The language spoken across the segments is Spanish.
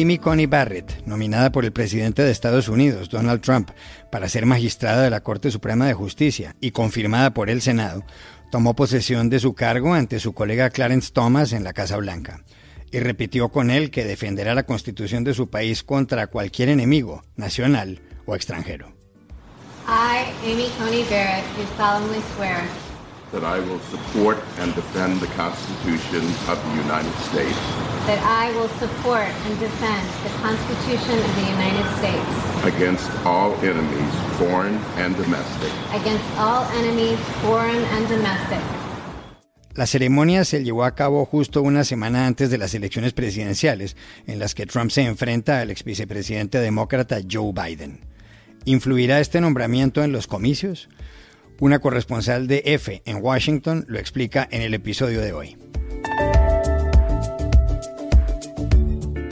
Amy Coney Barrett, nominada por el presidente de Estados Unidos, Donald Trump, para ser magistrada de la Corte Suprema de Justicia y confirmada por el Senado, tomó posesión de su cargo ante su colega Clarence Thomas en la Casa Blanca y repitió con él que defenderá la constitución de su país contra cualquier enemigo, nacional o extranjero. I, Amy Coney Barrett, do solemnly swear that I will support and defend the Constitution of the United States that I will support and defend the Constitution of the United States against all enemies, foreign and domestic, against all enemies, foreign and domestic. La ceremonia se llevó a cabo justo una semana antes de las elecciones presidenciales, en las que Trump se enfrenta al ex vicepresidente demócrata Joe Biden. ¿Influirá este nombramiento en los comicios? Una corresponsal de F en Washington lo explica en el episodio de hoy.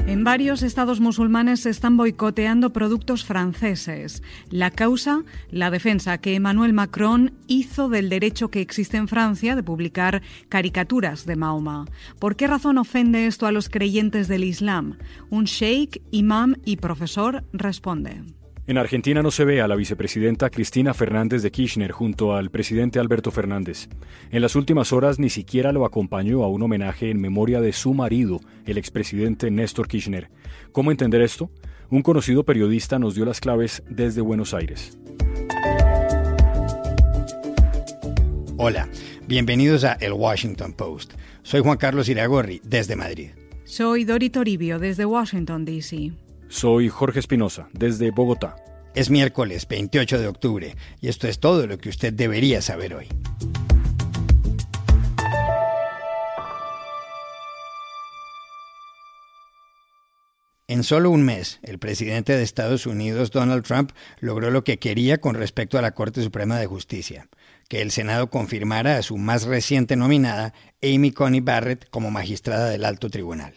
En varios estados musulmanes se están boicoteando productos franceses. La causa, la defensa que Emmanuel Macron hizo del derecho que existe en Francia de publicar caricaturas de Mahoma. ¿Por qué razón ofende esto a los creyentes del Islam? Un sheikh, imam y profesor responde. En Argentina no se ve a la vicepresidenta Cristina Fernández de Kirchner junto al presidente Alberto Fernández. En las últimas horas ni siquiera lo acompañó a un homenaje en memoria de su marido, el expresidente Néstor Kirchner. ¿Cómo entender esto? Un conocido periodista nos dio las claves desde Buenos Aires. Hola, bienvenidos a El Washington Post. Soy Juan Carlos Iragorri, desde Madrid. Soy Dori Toribio, desde Washington, D.C. Soy Jorge Espinosa, desde Bogotá. Es miércoles 28 de octubre y esto es todo lo que usted debería saber hoy. En solo un mes, el presidente de Estados Unidos, Donald Trump, logró lo que quería con respecto a la Corte Suprema de Justicia, que el Senado confirmara a su más reciente nominada, Amy Coney Barrett, como magistrada del alto tribunal.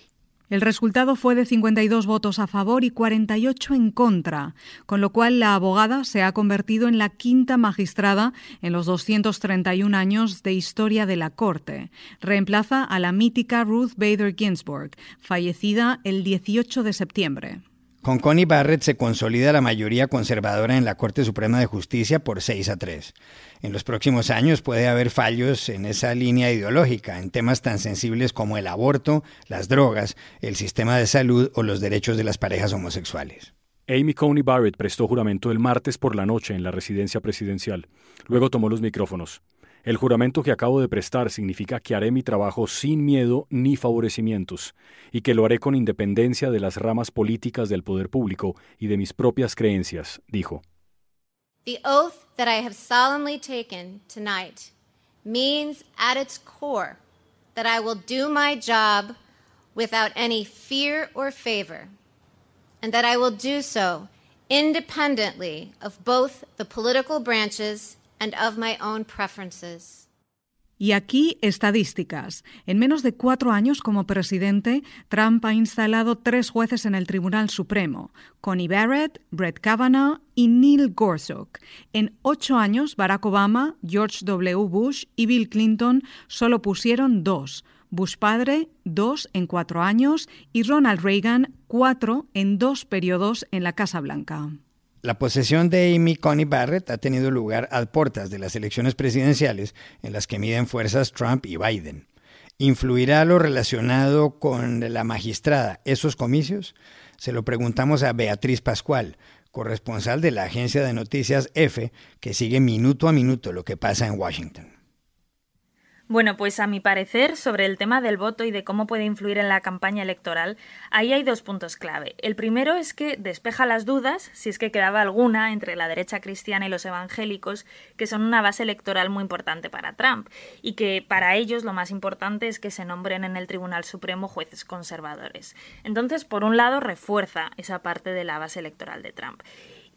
El resultado fue de 52 votos a favor y 48 en contra, con lo cual la abogada se ha convertido en la quinta magistrada en los 231 años de historia de la Corte. Reemplaza a la mítica Ruth Bader Ginsburg, fallecida el 18 de septiembre. Con Connie Barrett se consolida la mayoría conservadora en la Corte Suprema de Justicia por 6 a 3. En los próximos años puede haber fallos en esa línea ideológica, en temas tan sensibles como el aborto, las drogas, el sistema de salud o los derechos de las parejas homosexuales. Amy Coney Barrett prestó juramento el martes por la noche en la residencia presidencial. Luego tomó los micrófonos. El juramento que acabo de prestar significa que haré mi trabajo sin miedo ni favorecimientos, y que lo haré con independencia de las ramas políticas del poder público y de mis propias creencias, dijo. The oath that I have solemnly taken tonight means at its core that I will do my job without any fear or favor, and that I will do so independently of both the political branches and of my own preferences. Y aquí estadísticas. En menos de cuatro años como presidente, Trump ha instalado tres jueces en el Tribunal Supremo, Connie Barrett, Brett Kavanaugh y Neil Gorsuch. En ocho años, Barack Obama, George W. Bush y Bill Clinton solo pusieron dos. Bush padre, dos en cuatro años, y Ronald Reagan, cuatro en dos periodos en la Casa Blanca. La posesión de Amy Coney Barrett ha tenido lugar a puertas de las elecciones presidenciales en las que miden fuerzas Trump y Biden. ¿Influirá lo relacionado con la magistrada esos comicios? Se lo preguntamos a Beatriz Pascual, corresponsal de la agencia de noticias EFE, que sigue minuto a minuto lo que pasa en Washington. Bueno, pues a mi parecer, sobre el tema del voto y de cómo puede influir en la campaña electoral, ahí hay dos puntos clave. El primero es que despeja las dudas, si es que quedaba alguna, entre la derecha cristiana y los evangélicos, que son una base electoral muy importante para Trump, y que para ellos lo más importante es que se nombren en el Tribunal Supremo jueces conservadores. Entonces, por un lado, refuerza esa parte de la base electoral de Trump.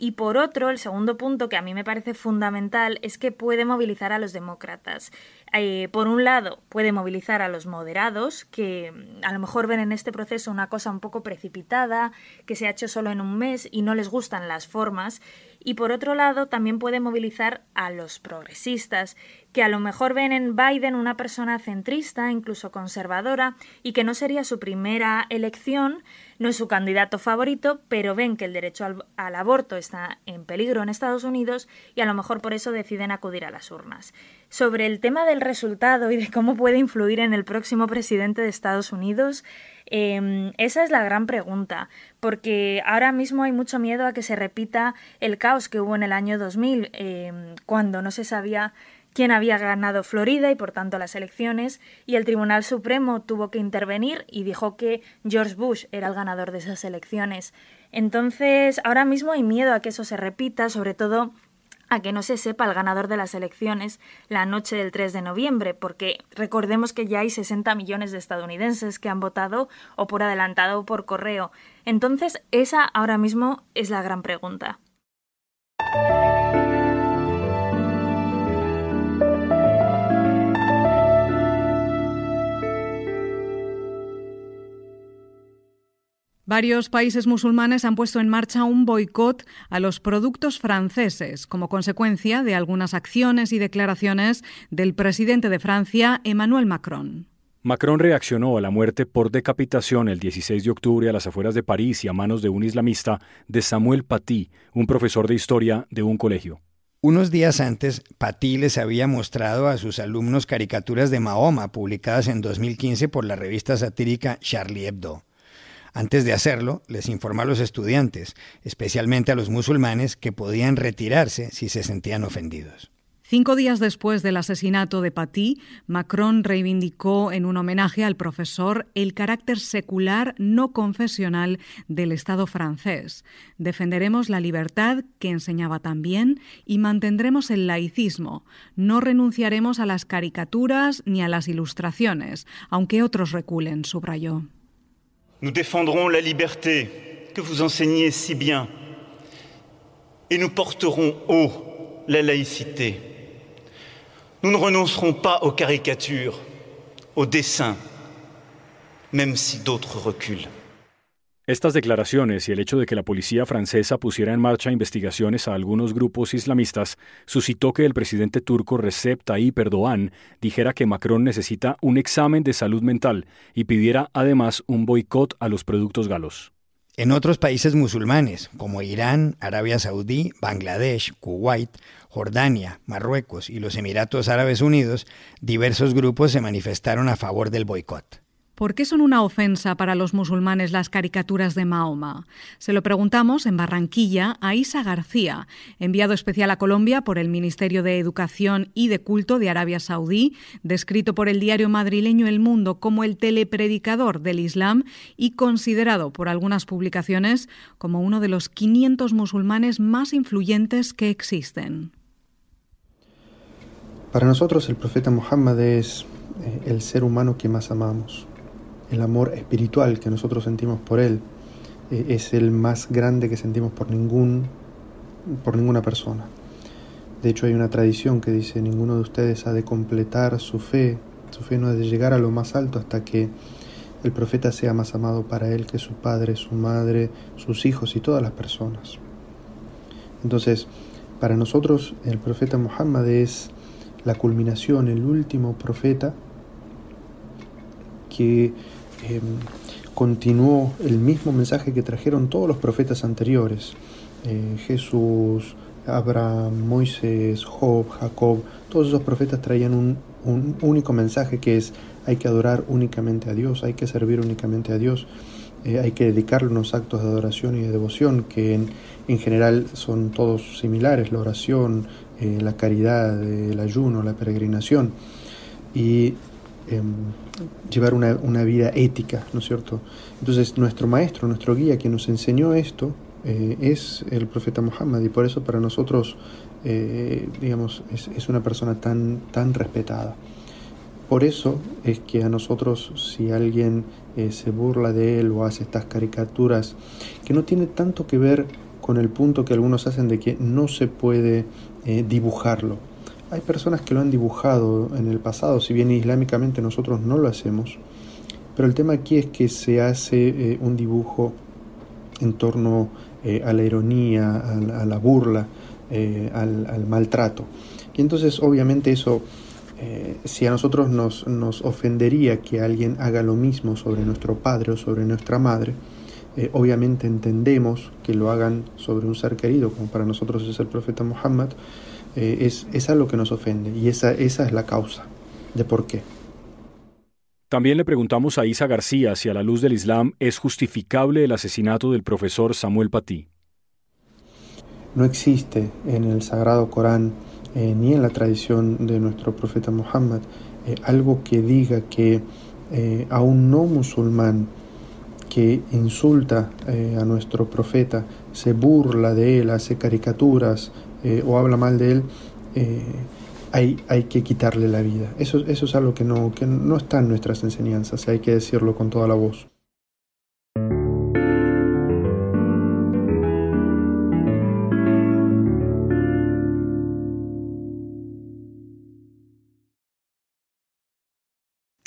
Y por otro, el segundo punto que a mí me parece fundamental es que puede movilizar a los demócratas. Eh, por un lado, puede movilizar a los moderados, que mm, a lo mejor ven en este proceso una cosa un poco precipitada, que se ha hecho solo en un mes y no les gustan las formas. Y por otro lado, también puede movilizar a los progresistas, que a lo mejor ven en Biden una persona centrista, incluso conservadora, y que no sería su primera elección, no es su candidato favorito, pero ven que el derecho al, al, aborto está en peligro en Estados Unidos y a lo mejor por eso deciden acudir a las urnas. Sobre el tema del resultado y de cómo puede influir en el próximo presidente de Estados Unidos, eh, esa es la gran pregunta, porque ahora mismo hay mucho miedo a que se repita el caos que hubo en el año 2000, eh, cuando no se sabía quién había ganado Florida y por tanto las elecciones, y el Tribunal Supremo tuvo que intervenir y dijo que George Bush era el ganador de esas elecciones. Entonces, ahora mismo hay miedo a que eso se repita, sobre todo a que no se sepa el ganador de las elecciones la noche del 3 de noviembre, porque recordemos que ya hay 60 millones de estadounidenses que han votado o por adelantado o por correo. Entonces, esa ahora mismo es la gran pregunta. Varios países musulmanes han puesto en marcha un boicot a los productos franceses como consecuencia de algunas acciones y declaraciones del presidente de Francia, Emmanuel Macron. Macron reaccionó a la muerte por decapitación el 16 de octubre a las afueras de París y a manos de un islamista de Samuel Paty, un profesor de historia de un colegio. Unos días antes, Paty les había mostrado a sus alumnos caricaturas de Mahoma publicadas en 2015 por la revista satírica Charlie Hebdo. Antes de hacerlo, les informó a los estudiantes, especialmente a los musulmanes, que podían retirarse si se sentían ofendidos. Cinco días después del asesinato de Paty, Macron reivindicó en un homenaje al profesor el carácter secular no confesional del Estado francés. Defenderemos la libertad que enseñaba también y mantendremos el laicismo. No renunciaremos a las caricaturas ni a las ilustraciones, aunque otros reculen, subrayó. Nous défendrons la liberté que vous enseignez si bien et nous porterons haut la laïcité. Nous ne renoncerons pas aux caricatures, aux dessins, même si d'autres reculent. Estas declaraciones y el hecho de que la policía francesa pusiera en marcha investigaciones a algunos grupos islamistas suscitó que el presidente turco Recep Tayyip Erdogan dijera que Macron necesita un examen de salud mental y pidiera además un boicot a los productos galos. En otros países musulmanes, como Irán, Arabia Saudí, Bangladesh, Kuwait, Jordania, Marruecos y los Emiratos Árabes Unidos, diversos grupos se manifestaron a favor del boicot. ¿Por qué son una ofensa para los musulmanes las caricaturas de Mahoma? Se lo preguntamos en Barranquilla a Isa García, enviado especial a Colombia por el Ministerio de Educación y de Culto de Arabia Saudí, descrito por el diario madrileño El Mundo como el telepredicador del Islam y considerado por algunas publicaciones como uno de los 500 musulmanes más influyentes que existen. Para nosotros el profeta Muhammad es eh, el ser humano que más amamos el amor espiritual que nosotros sentimos por Él eh, es el más grande que sentimos por, ningún, por ninguna persona. De hecho hay una tradición que dice, ninguno de ustedes ha de completar su fe, su fe no ha de llegar a lo más alto hasta que el profeta sea más amado para él que su padre, su madre, sus hijos y todas las personas. Entonces, para nosotros el profeta Muhammad es la culminación, el último profeta que Em, continuó el mismo mensaje que trajeron todos los profetas anteriores. Eh, Jesús, Abraham, Moisés, Job, Jacob, todos esos profetas traían un, único mensaje que es hay que adorar únicamente a Dios, hay que servir únicamente a Dios, eh, hay que dedicarle unos actos de adoración y de devoción que en, general son todos similares, la oración, eh, la caridad, el ayuno, la peregrinación. y em, llevar una, vida ética, ¿no es cierto? Entonces nuestro maestro, nuestro guía, quien nos enseñó esto, eh, es el profeta Muhammad y por eso para nosotros, eh, digamos, es, es, una persona tan, tan respetada. Por eso es que a nosotros, si alguien eh, se burla de él o hace estas caricaturas, que no tiene tanto que ver con el punto que algunos hacen de que no se puede dibujarlo, hay personas que lo han dibujado en el pasado, si bien islámicamente nosotros no lo hacemos, pero el tema aquí es que se hace eh, un dibujo en torno eh, a la ironía, a la, burla, eh, al, maltrato. Y entonces obviamente eso, si a nosotros nos, nos, ofendería que alguien haga lo mismo sobre nuestro padre o sobre nuestra madre, obviamente entendemos que lo hagan sobre un ser querido, como para nosotros es el profeta Muhammad, eh, es, es algo que nos ofende y esa, esa es la causa de por qué. También le preguntamos a Isa García si a la luz del Islam es justificable el asesinato del profesor Samuel Paty. No existe en el Sagrado Corán eh, ni en la tradición de nuestro profeta Muhammad eh, algo que diga que a un no musulmán que insulta a nuestro profeta, se burla de él, hace caricaturas, eh, o habla mal de él, eh, hay, hay, que quitarle la vida. Eso, eso es algo que no, que no está en nuestras enseñanzas, hay que decirlo con toda la voz.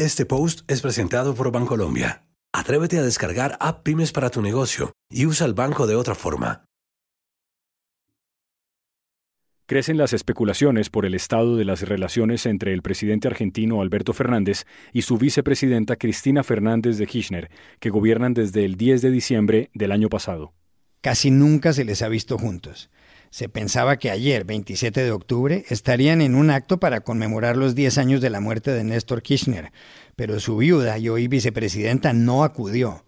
Este post es presentado por Bancolombia. Atrévete a descargar App Pymes para tu negocio y usa el banco de otra forma. Crecen las especulaciones por el estado de las relaciones entre el presidente argentino Alberto Fernández y su vicepresidenta Cristina Fernández de Kirchner, que gobiernan desde el 10 de diciembre del año pasado. Casi nunca se les ha visto juntos. Se pensaba que ayer, 27 de octubre, estarían en un acto para conmemorar los 10 años de la muerte de Néstor Kirchner, pero su viuda y hoy vicepresidenta no acudió.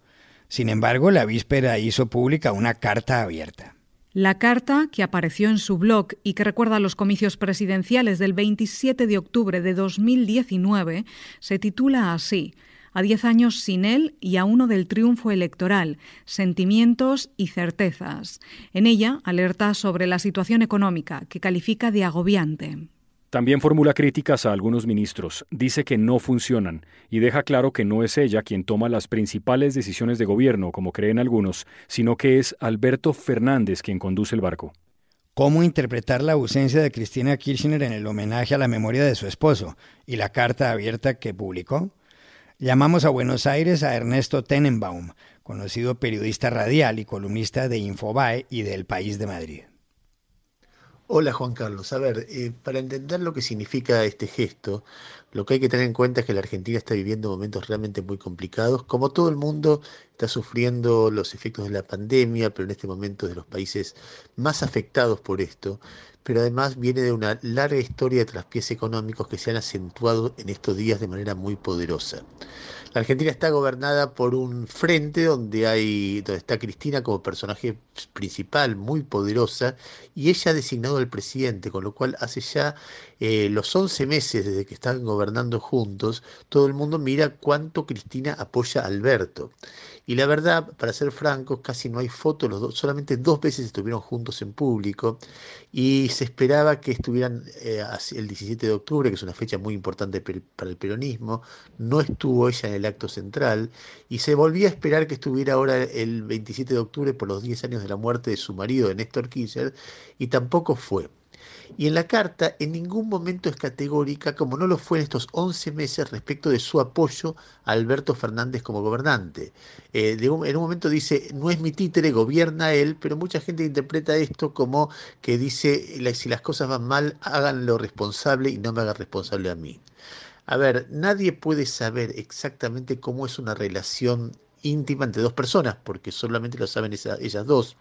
Sin embargo, la víspera hizo pública una carta abierta. La carta, que apareció en su blog y que recuerda los comicios presidenciales del 27 de octubre de 2019, se titula así a diez años sin él y a uno del triunfo electoral, sentimientos y certezas. En ella alerta sobre la situación económica, que califica de agobiante. También formula críticas a algunos ministros, dice que no funcionan y deja claro que no es ella quien toma las principales decisiones de gobierno, como creen algunos, sino que es Alberto Fernández quien conduce el barco. ¿Cómo interpretar la ausencia de Cristina Kirchner en el homenaje a la memoria de su esposo y la carta abierta que publicó? Llamamos a Buenos Aires a Ernesto Tenenbaum, conocido periodista radial y columnista de Infobae y del País de Madrid. Hola Juan Carlos, a ver, eh, para entender lo que significa este gesto, lo que hay que tener en cuenta es que la Argentina está viviendo momentos realmente muy complicados, como todo el mundo está sufriendo los efectos de la pandemia, pero en este momento es de los países más afectados por esto, pero además viene de una larga historia de traspiés económicos que se han acentuado en estos días de manera muy poderosa. La Argentina está gobernada por un frente donde hay donde está Cristina como personaje principal, muy poderosa, y ella ha designado al presidente, con lo cual hace ya eh, los 11 meses desde que están gobernando juntos, todo el mundo mira cuánto Cristina apoya a Alberto. Y la verdad, para ser francos, casi no hay fotos, los dos, solamente dos veces estuvieron juntos en público y se esperaba que estuvieran eh, el 17 de octubre, que es una fecha muy importante para el peronismo, no estuvo ella en el acto central y se volvía a esperar que estuviera ahora el 27 de octubre por los 10 años de la muerte de su marido, de Néstor Kirchner, y tampoco fue. Y en la carta en ningún momento es categórica, como no lo fue en estos 11 meses, respecto de su apoyo a Alberto Fernández como gobernante. Eh, en un momento dice, no es mi títere, gobierna él, pero mucha gente interpreta esto como que dice, si las cosas van mal, háganlo responsable y no me hagan responsable a mí. A ver, nadie puede saber exactamente cómo es una relación íntima entre dos personas, porque solamente lo saben ellas dos.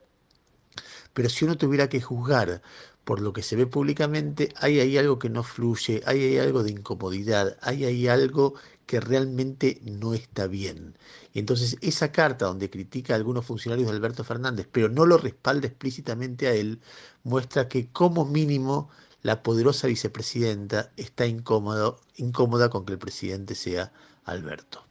Pero si uno tuviera que juzgar por lo que se ve públicamente, hay ahí algo que no fluye, hay ahí algo de incomodidad, hay ahí algo que realmente no está bien. Y entonces esa carta donde critica a algunos funcionarios de Alberto Fernández, pero no lo respalda explícitamente a él, muestra que como mínimo la poderosa vicepresidenta está incómodo, incómoda con que el presidente sea Alberto.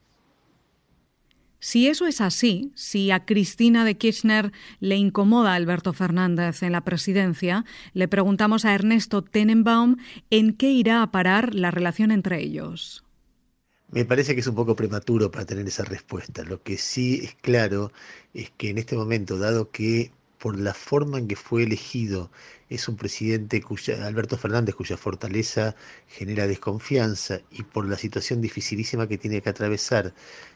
Si eso es así, si a Cristina de Kirchner le incomoda a Alberto Fernández en la presidencia, le preguntamos a Ernesto Tenenbaum en qué irá a parar la relación entre ellos. Me parece que es un poco prematuro para tener esa respuesta. Lo que sí es claro es que en este momento, dado que por la forma en que fue elegido es un presidente cuya, Alberto Fernández, cuya fortaleza genera desconfianza y por la situación dificilísima que tiene que atravesar,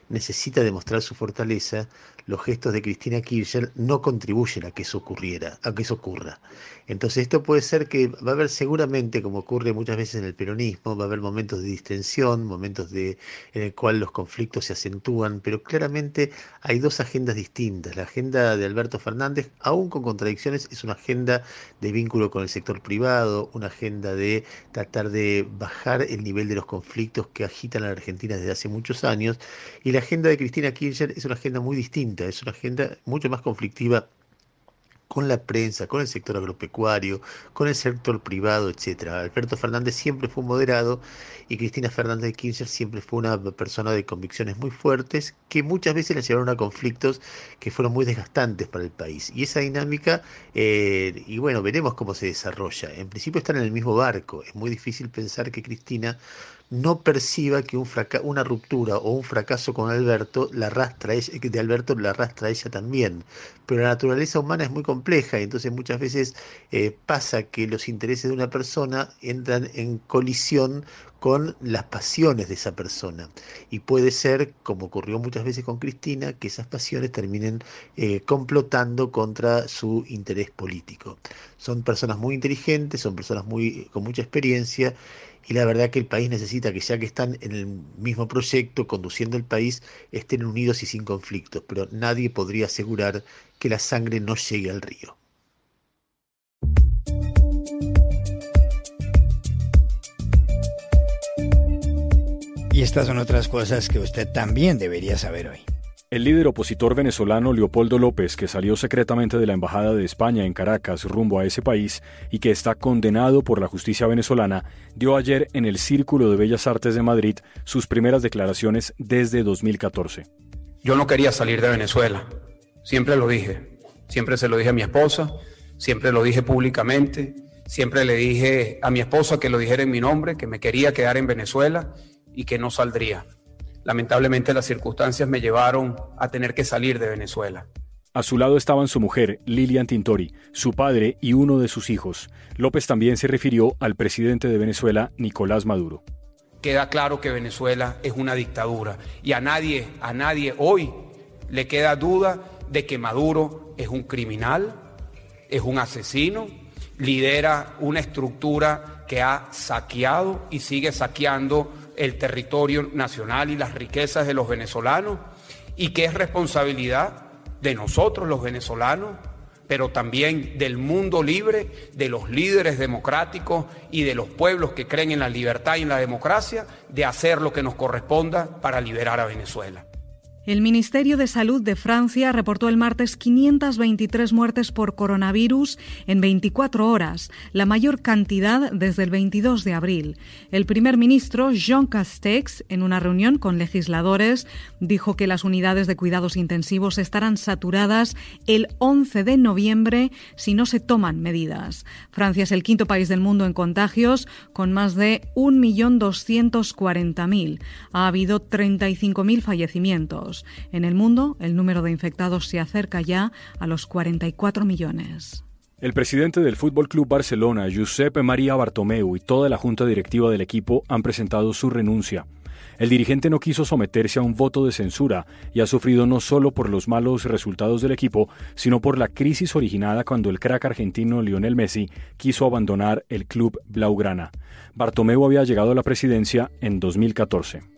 necesita demostrar su fortaleza, los gestos de Cristina Kirchner no contribuyen a que eso ocurriera, a que eso ocurra. Entonces esto puede ser que va a haber seguramente, como ocurre muchas veces en el peronismo, va a haber momentos de distensión, momentos de, en el cual los conflictos se acentúan, pero claramente hay dos agendas distintas. La agenda de Alberto Fernández, aún con contradicciones, es una agenda de vínculo con el sector privado, una agenda de tratar de bajar el nivel de los conflictos que agitan a la Argentina desde hace muchos años, y la agenda de Cristina Kirchner es una agenda muy distinta, es una agenda mucho más conflictiva con la prensa, con el sector agropecuario, con el sector privado, etcétera. Alberto Fernández siempre fue moderado y Cristina Fernández de Kirchner siempre fue una persona de convicciones muy fuertes que muchas veces la llevaron a conflictos que fueron muy desgastantes para el país. Y esa dinámica, eh, y bueno, veremos cómo se desarrolla. En principio están en el mismo barco. Es muy difícil pensar que Cristina no perciba que un una ruptura o un fracaso con Alberto la arrastra de Alberto la arrastra ella también. Pero la naturaleza humana es muy compleja y entonces muchas veces eh, pasa que los intereses de una persona entran en colisión con las pasiones de esa persona. Y puede ser, como ocurrió muchas veces con Cristina, que esas pasiones terminen eh, complotando contra su interés político. Son personas muy inteligentes, son personas muy, con mucha experiencia y la verdad que el país necesita que ya que están en el mismo proyecto, conduciendo el país, estén unidos y sin conflictos, pero nadie podría asegurar que la sangre no llegue al río. Y estas son otras cosas que usted también debería saber hoy. El líder opositor venezolano Leopoldo López, que salió secretamente de la Embajada de España en Caracas rumbo a ese país y que está condenado por la justicia venezolana, dio ayer en el Círculo de Bellas Artes de Madrid sus primeras declaraciones desde 2014. Yo no quería salir de Venezuela, siempre lo dije, siempre se lo dije a mi esposa, siempre lo dije públicamente, siempre le dije a mi esposa que lo dijera en mi nombre, que me quería quedar en Venezuela y que no saldría. Lamentablemente las circunstancias me llevaron a tener que salir de Venezuela. A su lado estaban su mujer, Lilian Tintori, su padre y uno de sus hijos. López también se refirió al presidente de Venezuela, Nicolás Maduro. Queda claro que Venezuela es una dictadura y a nadie, a nadie hoy le queda duda de que Maduro es un criminal, es un asesino, lidera una estructura que ha saqueado y sigue saqueando el territorio nacional y las riquezas de los venezolanos y que es responsabilidad de nosotros los venezolanos, pero también del mundo libre, de los líderes democráticos y de los pueblos que creen en la libertad y en la democracia, de hacer lo que nos corresponda para liberar a Venezuela. El Ministerio de Salud de Francia reportó el martes 523 muertes por coronavirus en 24 horas, la mayor cantidad desde el 22 de abril. El primer ministro Jean Castex, en una reunión con legisladores, dijo que las unidades de cuidados intensivos estarán saturadas el 11 de noviembre si no se toman medidas. Francia es el quinto país del mundo en contagios, con más de 1.240.000. Ha habido 35.000 fallecimientos. En el mundo, el número de infectados se acerca ya a los 44 millones. El presidente del Fútbol Club Barcelona, Josep María Bartomeu, y toda la junta directiva del equipo han presentado su renuncia. El dirigente no quiso someterse a un voto de censura y ha sufrido no solo por los malos resultados del equipo, sino por la crisis originada cuando el crack argentino Lionel Messi quiso abandonar el club blaugrana. Bartomeu había llegado a la presidencia en 2014.